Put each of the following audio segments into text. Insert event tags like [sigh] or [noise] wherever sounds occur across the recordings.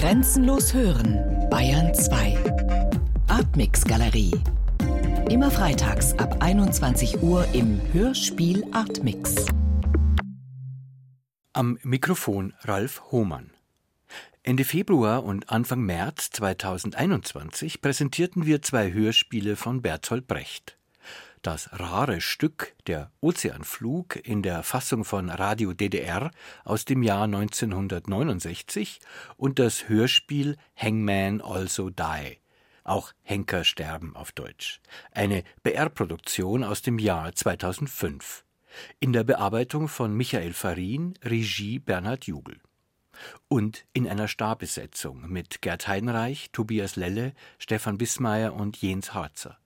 Grenzenlos hören, Bayern 2. Artmix Galerie. Immer freitags ab 21 Uhr im Hörspiel Artmix. Am Mikrofon Ralf Hohmann. Ende Februar und Anfang März 2021 präsentierten wir zwei Hörspiele von Bertolt Brecht. Das rare Stück Der Ozeanflug in der Fassung von Radio DDR aus dem Jahr 1969 und das Hörspiel Hangman Also Die, auch Henker sterben auf Deutsch, eine BR-Produktion aus dem Jahr 2005. In der Bearbeitung von Michael Farin, Regie Bernhard Jugel. Und in einer Starbesetzung mit Gerd Heidenreich, Tobias Lelle, Stefan Bismeier und Jens Harzer.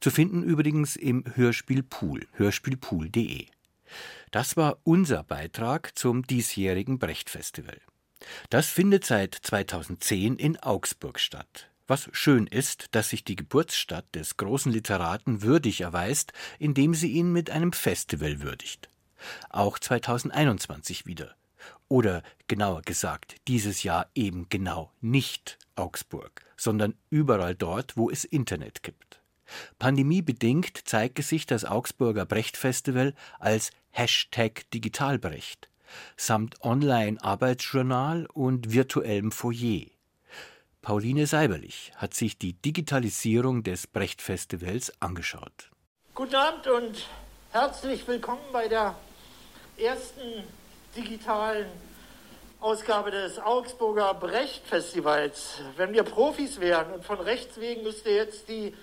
Zu finden übrigens im Hörspiel Pool, hörspielpool.de. Das war unser Beitrag zum diesjährigen Brecht-Festival. Das findet seit 2010 in Augsburg statt. Was schön ist, dass sich die Geburtsstadt des großen Literaten würdig erweist, indem sie ihn mit einem Festival würdigt. Auch 2021 wieder. Oder genauer gesagt, dieses Jahr eben genau nicht Augsburg, sondern überall dort, wo es Internet gibt. Pandemiebedingt zeigte sich das Augsburger Brecht-Festival als Hashtag Digitalbrecht samt Online-Arbeitsjournal und virtuellem Foyer. Pauline Seiberlich hat sich die Digitalisierung des Brecht-Festivals angeschaut. Guten Abend und herzlich willkommen bei der ersten digitalen Ausgabe des Augsburger Brecht-Festivals. Wenn wir Profis wären und von rechts wegen müsste jetzt die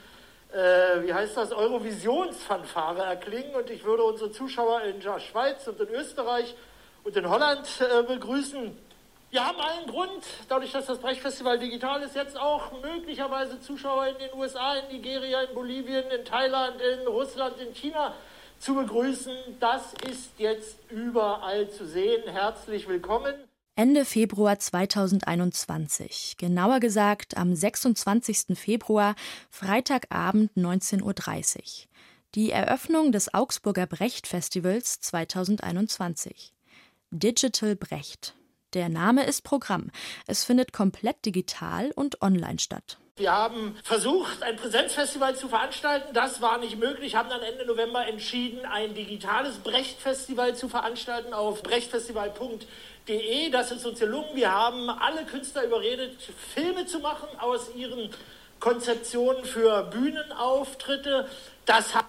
äh, wie heißt das, Eurovisionsfanfare erklingen und ich würde unsere Zuschauer in der Schweiz und in Österreich und in Holland äh, begrüßen. Wir haben allen Grund, dadurch, dass das Brechtfestival digital ist, jetzt auch möglicherweise Zuschauer in den USA, in Nigeria, in Bolivien, in Thailand, in Russland, in China zu begrüßen. Das ist jetzt überall zu sehen. Herzlich willkommen. Ende Februar 2021, genauer gesagt am 26. Februar, Freitagabend 19.30 Uhr. Die Eröffnung des Augsburger Brecht Festivals 2021. Digital Brecht. Der Name ist Programm. Es findet komplett digital und online statt. Wir haben versucht, ein Präsenzfestival zu veranstalten. Das war nicht möglich, haben dann Ende November entschieden, ein digitales Brecht-Festival zu veranstalten auf brechtfestival.de. Das ist uns gelungen. Wir haben alle Künstler überredet, Filme zu machen aus ihren Konzeptionen für Bühnenauftritte. Das hat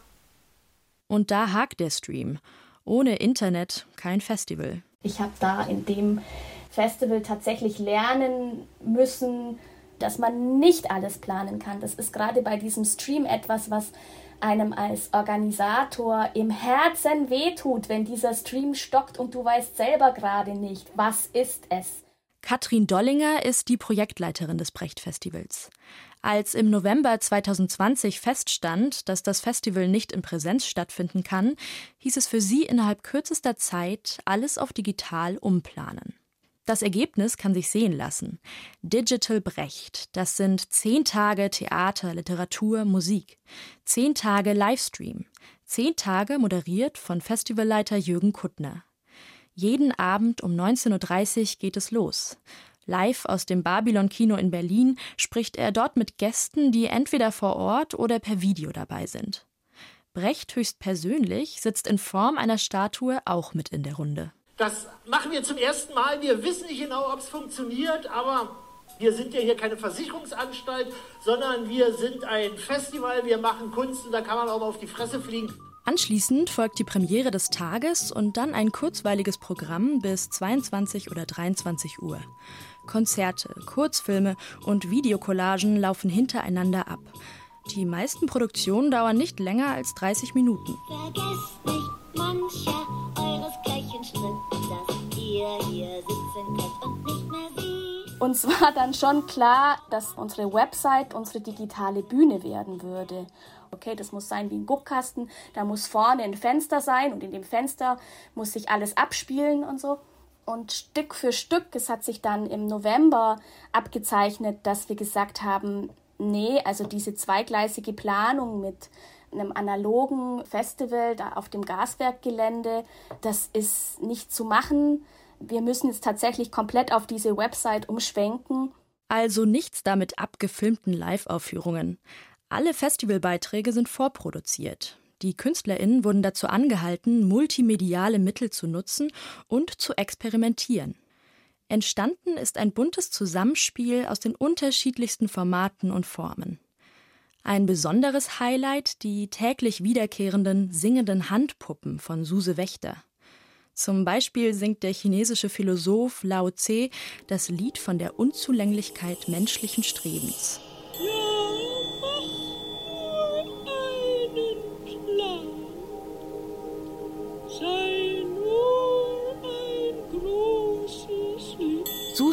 Und da hakt der Stream. Ohne Internet kein Festival. Ich habe da in dem Festival tatsächlich lernen müssen, dass man nicht alles planen kann. Das ist gerade bei diesem Stream etwas, was einem als Organisator im Herzen wehtut, wenn dieser Stream stockt und du weißt selber gerade nicht, was ist es. Katrin Dollinger ist die Projektleiterin des Brecht-Festivals. Als im November 2020 feststand, dass das Festival nicht in Präsenz stattfinden kann, hieß es für sie innerhalb kürzester Zeit alles auf digital umplanen. Das Ergebnis kann sich sehen lassen. Digital Brecht, das sind zehn Tage Theater, Literatur, Musik, zehn Tage Livestream, zehn Tage moderiert von Festivalleiter Jürgen Kuttner. Jeden Abend um 19.30 Uhr geht es los. Live aus dem Babylon Kino in Berlin spricht er dort mit Gästen, die entweder vor Ort oder per Video dabei sind. Brecht höchstpersönlich sitzt in Form einer Statue auch mit in der Runde. Das machen wir zum ersten Mal. Wir wissen nicht genau, ob es funktioniert, aber wir sind ja hier keine Versicherungsanstalt, sondern wir sind ein Festival. Wir machen Kunst und da kann man auch mal auf die Fresse fliegen. Anschließend folgt die Premiere des Tages und dann ein kurzweiliges Programm bis 22 oder 23 Uhr. Konzerte, Kurzfilme und Videocollagen laufen hintereinander ab. Die meisten Produktionen dauern nicht länger als 30 Minuten. Vergesst nicht mancher euresgleichen Stritt, dass ihr hier sitzen könnt und nicht mehr sie. Uns war dann schon klar, dass unsere Website unsere digitale Bühne werden würde. Okay, das muss sein wie ein Guckkasten, da muss vorne ein Fenster sein und in dem Fenster muss sich alles abspielen und so. Und Stück für Stück, es hat sich dann im November abgezeichnet, dass wir gesagt haben, nee, also diese zweigleisige Planung mit einem analogen Festival da auf dem Gaswerkgelände, das ist nicht zu machen. wir müssen jetzt tatsächlich komplett auf diese Website umschwenken. Also nichts damit abgefilmten Live-Aufführungen. Alle Festivalbeiträge sind vorproduziert. Die KünstlerInnen wurden dazu angehalten, multimediale Mittel zu nutzen und zu experimentieren. Entstanden ist ein buntes Zusammenspiel aus den unterschiedlichsten Formaten und Formen. Ein besonderes Highlight die täglich wiederkehrenden singenden Handpuppen von Suse Wächter. Zum Beispiel singt der chinesische Philosoph Lao Tse das Lied von der Unzulänglichkeit menschlichen Strebens.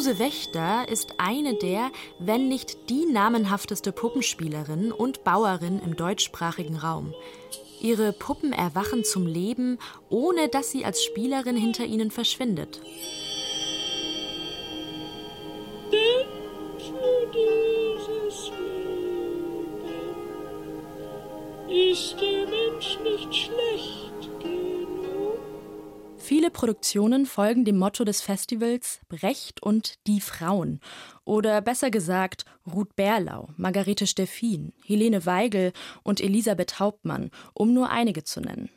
Suse Wächter ist eine der, wenn nicht die namenhafteste Puppenspielerin und Bauerin im deutschsprachigen Raum. Ihre Puppen erwachen zum Leben, ohne dass sie als Spielerin hinter ihnen verschwindet. Produktionen folgen dem Motto des Festivals Brecht und die Frauen. Oder besser gesagt Ruth Berlau, Margarete Steffin, Helene Weigel und Elisabeth Hauptmann, um nur einige zu nennen.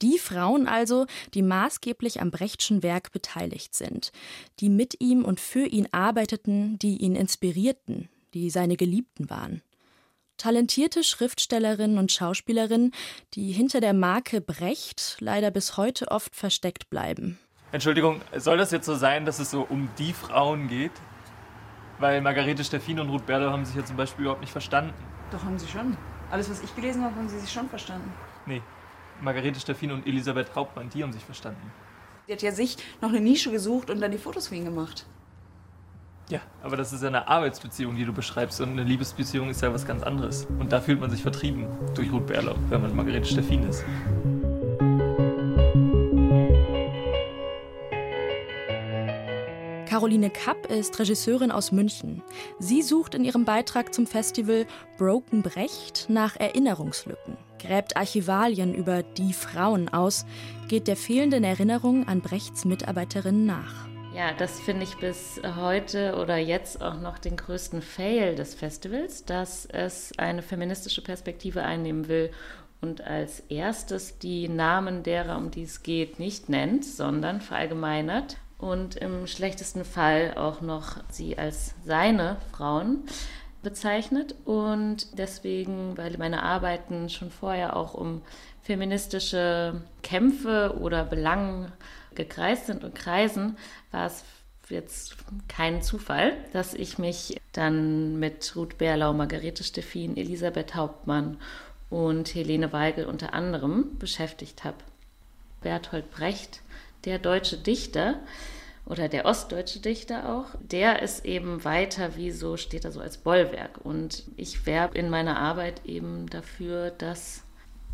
Die Frauen also, die maßgeblich am Brechtschen Werk beteiligt sind, die mit ihm und für ihn arbeiteten, die ihn inspirierten, die seine Geliebten waren talentierte Schriftstellerinnen und Schauspielerinnen, die hinter der Marke Brecht leider bis heute oft versteckt bleiben. Entschuldigung, soll das jetzt so sein, dass es so um die Frauen geht? Weil Margarete Steffin und Ruth Berle haben sich ja zum Beispiel überhaupt nicht verstanden. Doch, haben sie schon. Alles, was ich gelesen habe, haben sie sich schon verstanden. Nee, Margarete Steffin und Elisabeth Hauptmann, die haben sich verstanden. Sie hat ja sich noch eine Nische gesucht und dann die Fotos für ihn gemacht. Ja, aber das ist ja eine Arbeitsbeziehung, die du beschreibst. Und eine Liebesbeziehung ist ja was ganz anderes. Und da fühlt man sich vertrieben durch Ruth Berlau, wenn man Margarete Steffin ist. Caroline Kapp ist Regisseurin aus München. Sie sucht in ihrem Beitrag zum Festival Broken Brecht nach Erinnerungslücken, gräbt Archivalien über die Frauen aus, geht der fehlenden Erinnerung an Brechts Mitarbeiterinnen nach. Ja, das finde ich bis heute oder jetzt auch noch den größten Fail des Festivals, dass es eine feministische Perspektive einnehmen will und als erstes die Namen derer, um die es geht, nicht nennt, sondern verallgemeinert und im schlechtesten Fall auch noch sie als seine Frauen bezeichnet und deswegen, weil meine Arbeiten schon vorher auch um feministische Kämpfe oder Belangen gekreist sind und kreisen, war es jetzt kein Zufall, dass ich mich dann mit Ruth Berlau, Margarete Steffin, Elisabeth Hauptmann und Helene Weigel unter anderem beschäftigt habe. Bertolt Brecht, der deutsche Dichter oder der ostdeutsche Dichter auch, der ist eben weiter wie so, steht da so als Bollwerk. Und ich werbe in meiner Arbeit eben dafür, dass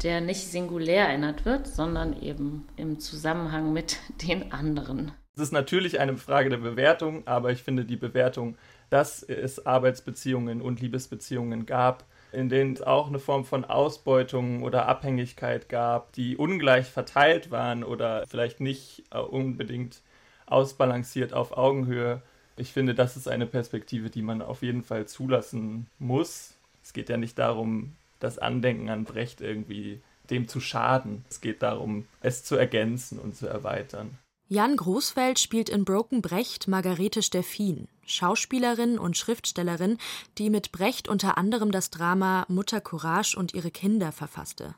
der nicht singulär erinnert wird, sondern eben im Zusammenhang mit [laughs] den anderen. Es ist natürlich eine Frage der Bewertung, aber ich finde die Bewertung, dass es Arbeitsbeziehungen und Liebesbeziehungen gab, in denen es auch eine Form von Ausbeutung oder Abhängigkeit gab, die ungleich verteilt waren oder vielleicht nicht äh, unbedingt ausbalanciert auf Augenhöhe. Ich finde, das ist eine Perspektive, die man auf jeden Fall zulassen muss. Es geht ja nicht darum, das Andenken an Brecht irgendwie dem zu schaden. Es geht darum, es zu ergänzen und zu erweitern. Jan Großfeld spielt in Broken Brecht Margarete Steffin, Schauspielerin und Schriftstellerin, die mit Brecht unter anderem das Drama Mutter Courage und ihre Kinder verfasste.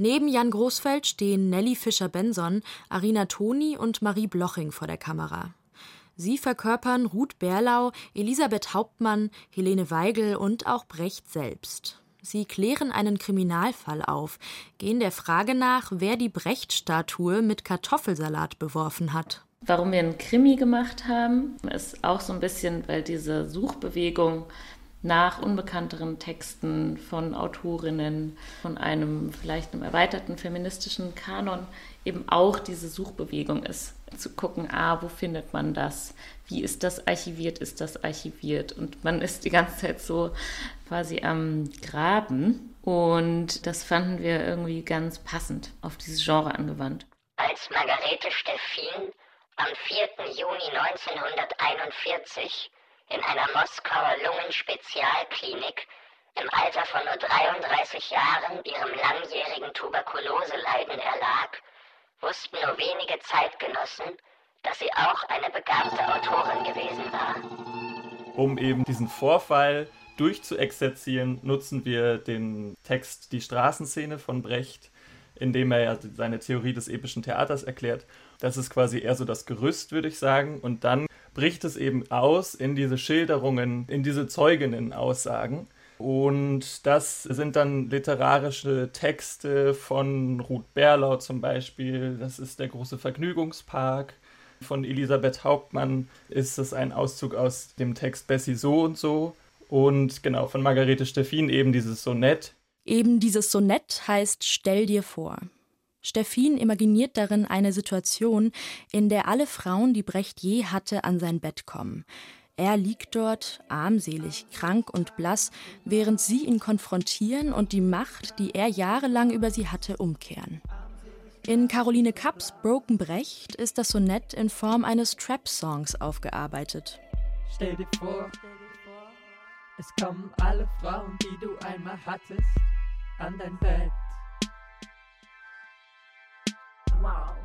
Neben Jan Großfeld stehen Nelly Fischer-Benson, Arina Toni und Marie Bloching vor der Kamera. Sie verkörpern Ruth Berlau, Elisabeth Hauptmann, Helene Weigel und auch Brecht selbst. Sie klären einen Kriminalfall auf, gehen der Frage nach, wer die Brecht-Statue mit Kartoffelsalat beworfen hat. Warum wir einen Krimi gemacht haben, ist auch so ein bisschen, weil diese Suchbewegung nach unbekannteren Texten von Autorinnen, von einem vielleicht einem erweiterten feministischen Kanon eben auch diese Suchbewegung ist. Zu gucken, ah, wo findet man das? Wie ist das archiviert? Ist das archiviert? Und man ist die ganze Zeit so quasi am Graben. Und das fanden wir irgendwie ganz passend auf dieses Genre angewandt. Als Margarete Steffin am 4. Juni 1941 in einer Moskauer Lungenspezialklinik im Alter von nur 33 Jahren ihrem langjährigen Tuberkuloseleiden erlag, wussten nur wenige Zeitgenossen, dass sie auch eine begabte Autorin gewesen war. Um eben diesen Vorfall durchzuexerzieren, nutzen wir den Text Die Straßenszene von Brecht, in dem er ja seine Theorie des epischen Theaters erklärt. Das ist quasi eher so das Gerüst, würde ich sagen. Und dann bricht es eben aus in diese Schilderungen, in diese Zeuginnen-Aussagen. Und das sind dann literarische Texte von Ruth Berlau zum Beispiel. Das ist der große Vergnügungspark. Von Elisabeth Hauptmann ist es ein Auszug aus dem Text Bessie so und so. Und genau, von Margarete Steffin eben dieses Sonett. Eben dieses Sonett heißt Stell dir vor. Steffin imaginiert darin eine Situation, in der alle Frauen, die Brecht je hatte, an sein Bett kommen. Er liegt dort, armselig, krank und blass, während sie ihn konfrontieren und die Macht, die er jahrelang über sie hatte, umkehren. In Caroline Kapps Broken Brecht ist das Sonett in Form eines Trap-Songs aufgearbeitet. Stell dir vor, es kommen alle Frauen, die du einmal hattest, an dein Bett. Wow.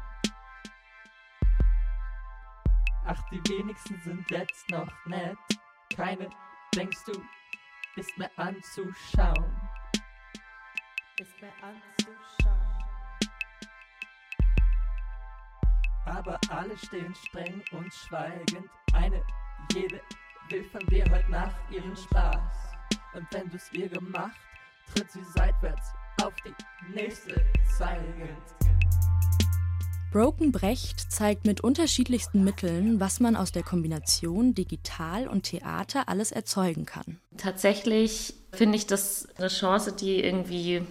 Ach, die wenigsten sind jetzt noch nett. Keine, denkst du, ist mehr anzuschauen. Ist mehr anzuschauen. Aber alle stehen streng und schweigend. Eine, jede will von dir heute Nacht ihren Spaß. Und wenn du's ihr gemacht, tritt sie seitwärts auf die nächste zeigend. Broken Brecht zeigt mit unterschiedlichsten Mitteln, was man aus der Kombination digital und Theater alles erzeugen kann. Tatsächlich finde ich das eine Chance, die irgendwie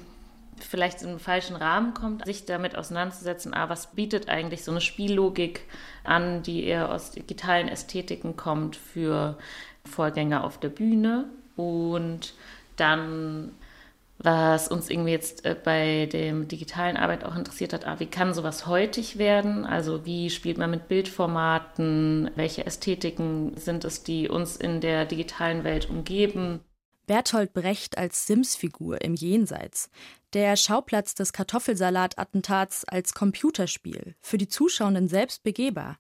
vielleicht in einen falschen Rahmen kommt, sich damit auseinanderzusetzen, ah, was bietet eigentlich so eine Spiellogik an, die eher aus digitalen Ästhetiken kommt für Vorgänger auf der Bühne und dann was uns irgendwie jetzt äh, bei der digitalen Arbeit auch interessiert hat, ah, wie kann sowas heutig werden? Also wie spielt man mit Bildformaten? Welche Ästhetiken sind es, die uns in der digitalen Welt umgeben? Bertolt Brecht als Sims-Figur im Jenseits. Der Schauplatz des Kartoffelsalat-Attentats als Computerspiel, für die Zuschauenden selbst begehbar.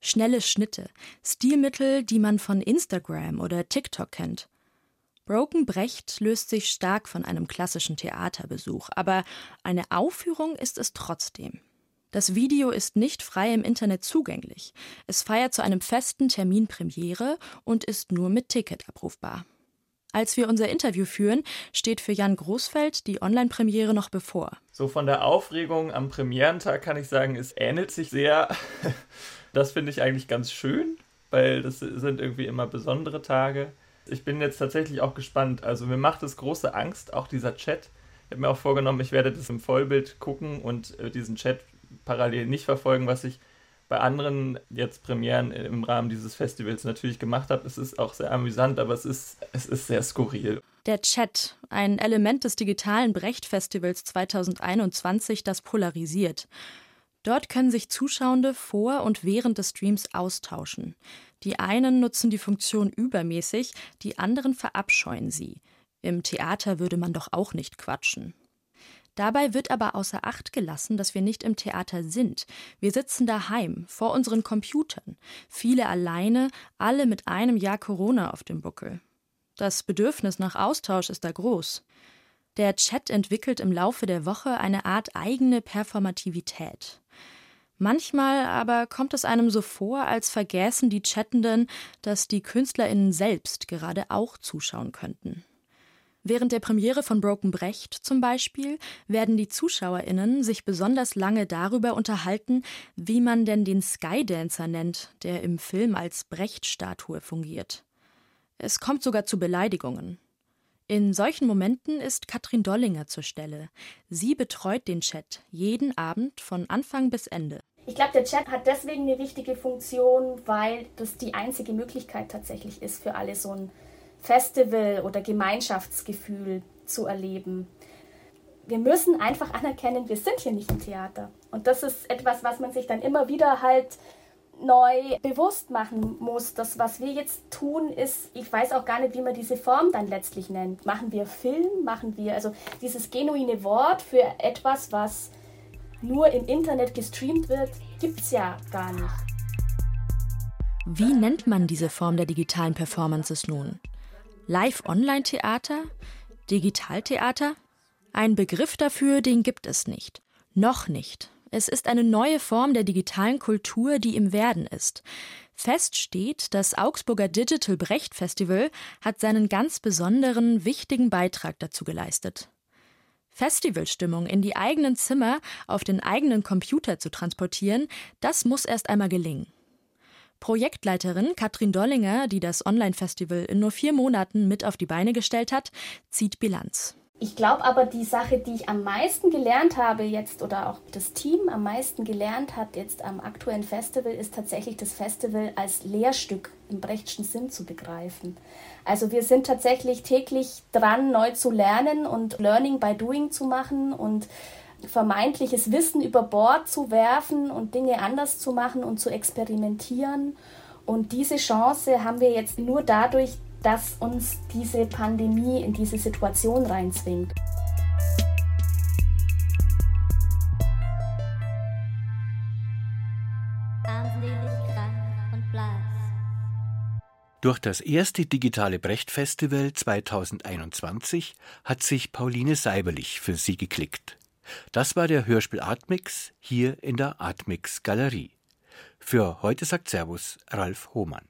Schnelle Schnitte, Stilmittel, die man von Instagram oder TikTok kennt. Broken Brecht löst sich stark von einem klassischen Theaterbesuch, aber eine Aufführung ist es trotzdem. Das Video ist nicht frei im Internet zugänglich. Es feiert zu einem festen Termin Premiere und ist nur mit Ticket abrufbar. Als wir unser Interview führen, steht für Jan Großfeld die Online-Premiere noch bevor. So von der Aufregung am Premierentag kann ich sagen, es ähnelt sich sehr. [laughs] Das finde ich eigentlich ganz schön, weil das sind irgendwie immer besondere Tage ich bin jetzt tatsächlich auch gespannt. Also mir macht es große Angst, auch dieser Chat. Ich habe mir auch vorgenommen, ich werde das im Vollbild gucken und äh, diesen Chat parallel nicht verfolgen, was ich bei anderen jetzt Premieren im Rahmen dieses Festivals natürlich gemacht habe. Es ist auch sehr amüsant, aber es ist, es ist sehr skurril. Der Chat, ein Element des digitalen Brecht-Festivals 2021, das polarisiert. Dort können sich Zuschauende vor und während des Streams austauschen. Die einen nutzen die Funktion übermäßig, die anderen verabscheuen sie. Im Theater würde man doch auch nicht quatschen. Dabei wird aber außer Acht gelassen, dass wir nicht im Theater sind. Wir sitzen daheim, vor unseren Computern, viele alleine, alle mit einem Jahr Corona auf dem Buckel. Das Bedürfnis nach Austausch ist da groß. Der Chat entwickelt im Laufe der Woche eine Art eigene Performativität. Manchmal aber kommt es einem so vor, als vergäßen die Chattenden, dass die KünstlerInnen selbst gerade auch zuschauen könnten. Während der Premiere von Broken Brecht zum Beispiel werden die ZuschauerInnen sich besonders lange darüber unterhalten, wie man denn den Skydancer nennt, der im Film als Brecht-Statue fungiert. Es kommt sogar zu Beleidigungen. In solchen Momenten ist Katrin Dollinger zur Stelle. Sie betreut den Chat jeden Abend von Anfang bis Ende. Ich glaube, der Chat hat deswegen eine wichtige Funktion, weil das die einzige Möglichkeit tatsächlich ist, für alle so ein Festival oder Gemeinschaftsgefühl zu erleben. Wir müssen einfach anerkennen, wir sind hier nicht im Theater. Und das ist etwas, was man sich dann immer wieder halt neu bewusst machen muss. Das, was wir jetzt tun, ist, ich weiß auch gar nicht, wie man diese Form dann letztlich nennt. Machen wir Film? Machen wir, also dieses genuine Wort für etwas, was nur im Internet gestreamt wird, gibt es ja gar nicht. Wie nennt man diese Form der digitalen Performances nun? Live-Online-Theater? Digitaltheater? Ein Begriff dafür, den gibt es nicht. Noch nicht. Es ist eine neue Form der digitalen Kultur, die im Werden ist. Fest steht, das Augsburger Digital Brecht Festival hat seinen ganz besonderen, wichtigen Beitrag dazu geleistet. Festivalstimmung in die eigenen Zimmer auf den eigenen Computer zu transportieren, das muss erst einmal gelingen. Projektleiterin Katrin Dollinger, die das Online-Festival in nur vier Monaten mit auf die Beine gestellt hat, zieht Bilanz. Ich glaube aber, die Sache, die ich am meisten gelernt habe jetzt oder auch das Team am meisten gelernt hat jetzt am aktuellen Festival, ist tatsächlich das Festival als Lehrstück im Brechtschen Sinn zu begreifen. Also wir sind tatsächlich täglich dran, neu zu lernen und Learning by Doing zu machen und vermeintliches Wissen über Bord zu werfen und Dinge anders zu machen und zu experimentieren. Und diese Chance haben wir jetzt nur dadurch, dass uns diese Pandemie in diese Situation reinzwingt. Durch das erste digitale Brecht-Festival 2021 hat sich Pauline Seiberlich für Sie geklickt. Das war der Hörspiel Artmix hier in der Artmix Galerie. Für heute sagt Servus Ralf Hohmann.